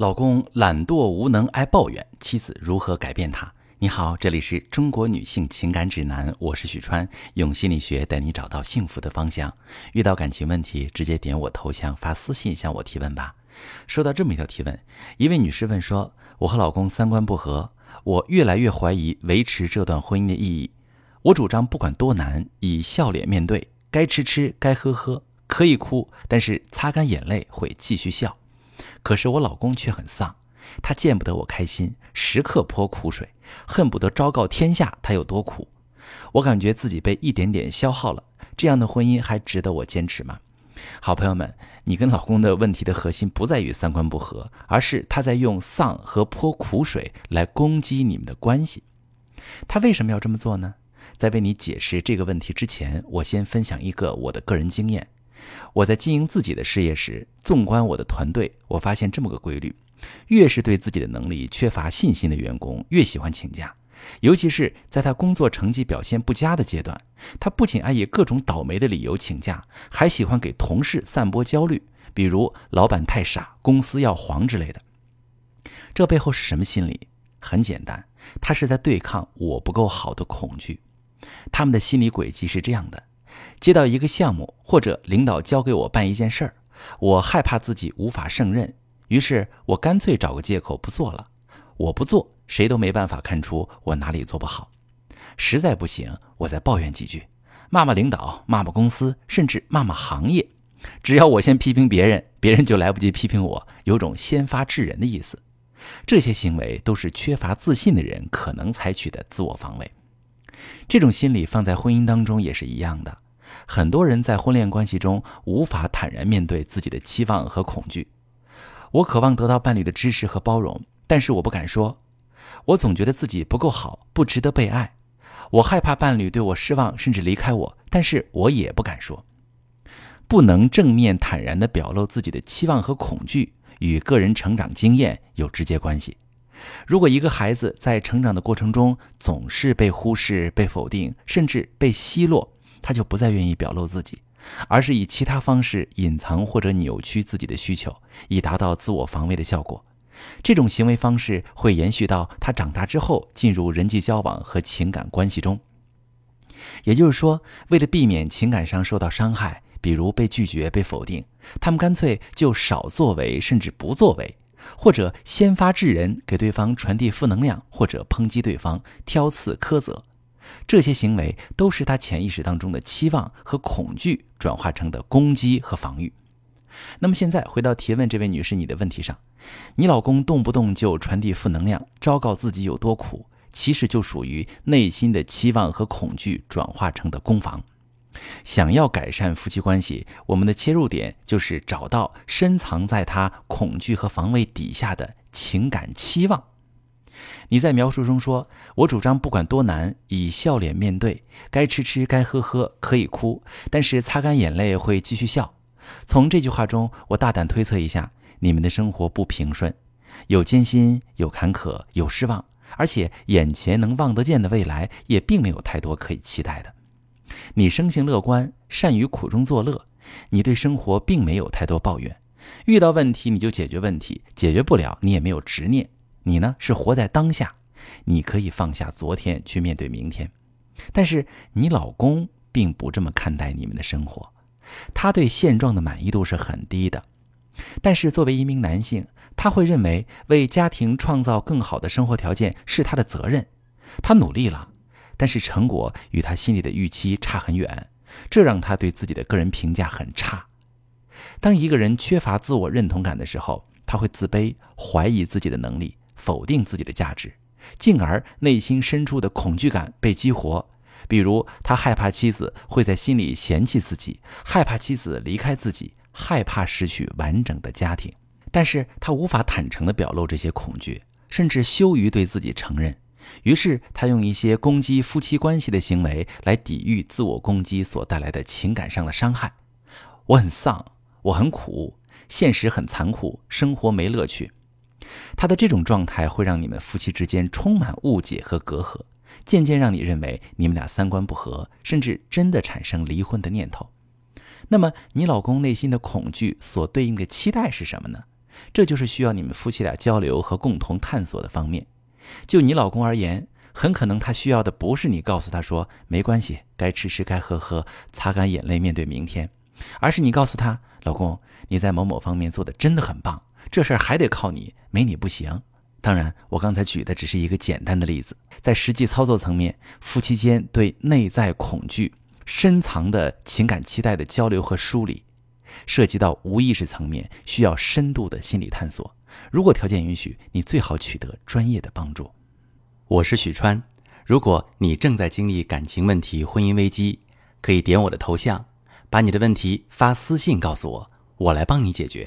老公懒惰无能爱抱怨，妻子如何改变他？你好，这里是中国女性情感指南，我是许川，用心理学带你找到幸福的方向。遇到感情问题，直接点我头像发私信向我提问吧。收到这么一条提问，一位女士问说：“我和老公三观不合，我越来越怀疑维持这段婚姻的意义。我主张不管多难，以笑脸面对，该吃吃，该喝喝，可以哭，但是擦干眼泪会继续笑。”可是我老公却很丧，他见不得我开心，时刻泼苦水，恨不得昭告天下他有多苦。我感觉自己被一点点消耗了，这样的婚姻还值得我坚持吗？好朋友们，你跟老公的问题的核心不在于三观不合，而是他在用丧和泼苦水来攻击你们的关系。他为什么要这么做呢？在为你解释这个问题之前，我先分享一个我的个人经验。我在经营自己的事业时，纵观我的团队，我发现这么个规律：越是对自己的能力缺乏信心的员工，越喜欢请假。尤其是在他工作成绩表现不佳的阶段，他不仅爱以各种倒霉的理由请假，还喜欢给同事散播焦虑，比如老板太傻、公司要黄之类的。这背后是什么心理？很简单，他是在对抗我不够好的恐惧。他们的心理轨迹是这样的。接到一个项目，或者领导交给我办一件事儿，我害怕自己无法胜任，于是我干脆找个借口不做了。我不做，谁都没办法看出我哪里做不好。实在不行，我再抱怨几句，骂骂领导，骂骂公司，甚至骂骂行业。只要我先批评别人，别人就来不及批评我，有种先发制人的意思。这些行为都是缺乏自信的人可能采取的自我防卫。这种心理放在婚姻当中也是一样的。很多人在婚恋关系中无法坦然面对自己的期望和恐惧。我渴望得到伴侣的支持和包容，但是我不敢说。我总觉得自己不够好，不值得被爱。我害怕伴侣对我失望，甚至离开我，但是我也不敢说。不能正面坦然地表露自己的期望和恐惧，与个人成长经验有直接关系。如果一个孩子在成长的过程中总是被忽视、被否定，甚至被奚落，他就不再愿意表露自己，而是以其他方式隐藏或者扭曲自己的需求，以达到自我防卫的效果。这种行为方式会延续到他长大之后，进入人际交往和情感关系中。也就是说，为了避免情感上受到伤害，比如被拒绝、被否定，他们干脆就少作为，甚至不作为，或者先发制人，给对方传递负能量，或者抨击对方、挑刺、苛责。这些行为都是他潜意识当中的期望和恐惧转化成的攻击和防御。那么现在回到提问这位女士你的问题上，你老公动不动就传递负能量，昭告自己有多苦，其实就属于内心的期望和恐惧转化成的攻防。想要改善夫妻关系，我们的切入点就是找到深藏在他恐惧和防卫底下的情感期望。你在描述中说：“我主张不管多难，以笑脸面对，该吃吃，该喝喝，可以哭，但是擦干眼泪会继续笑。”从这句话中，我大胆推测一下，你们的生活不平顺，有艰辛，有坎坷，有失望，而且眼前能望得见的未来也并没有太多可以期待的。你生性乐观，善于苦中作乐，你对生活并没有太多抱怨，遇到问题你就解决问题，解决不了你也没有执念。你呢是活在当下，你可以放下昨天去面对明天，但是你老公并不这么看待你们的生活，他对现状的满意度是很低的。但是作为一名男性，他会认为为家庭创造更好的生活条件是他的责任，他努力了，但是成果与他心里的预期差很远，这让他对自己的个人评价很差。当一个人缺乏自我认同感的时候，他会自卑，怀疑自己的能力。否定自己的价值，进而内心深处的恐惧感被激活。比如，他害怕妻子会在心里嫌弃自己，害怕妻子离开自己，害怕失去完整的家庭。但是他无法坦诚地表露这些恐惧，甚至羞于对自己承认。于是，他用一些攻击夫妻关系的行为来抵御自我攻击所带来的情感上的伤害。我很丧，我很苦，现实很残酷，生活没乐趣。他的这种状态会让你们夫妻之间充满误解和隔阂，渐渐让你认为你们俩三观不合，甚至真的产生离婚的念头。那么，你老公内心的恐惧所对应的期待是什么呢？这就是需要你们夫妻俩交流和共同探索的方面。就你老公而言，很可能他需要的不是你告诉他说没关系，该吃吃，该喝喝，擦干眼泪面对明天，而是你告诉他，老公，你在某某方面做的真的很棒，这事儿还得靠你，没你不行。当然，我刚才举的只是一个简单的例子，在实际操作层面，夫妻间对内在恐惧、深藏的情感期待的交流和梳理，涉及到无意识层面，需要深度的心理探索。如果条件允许，你最好取得专业的帮助。我是许川，如果你正在经历感情问题、婚姻危机，可以点我的头像，把你的问题发私信告诉我，我来帮你解决。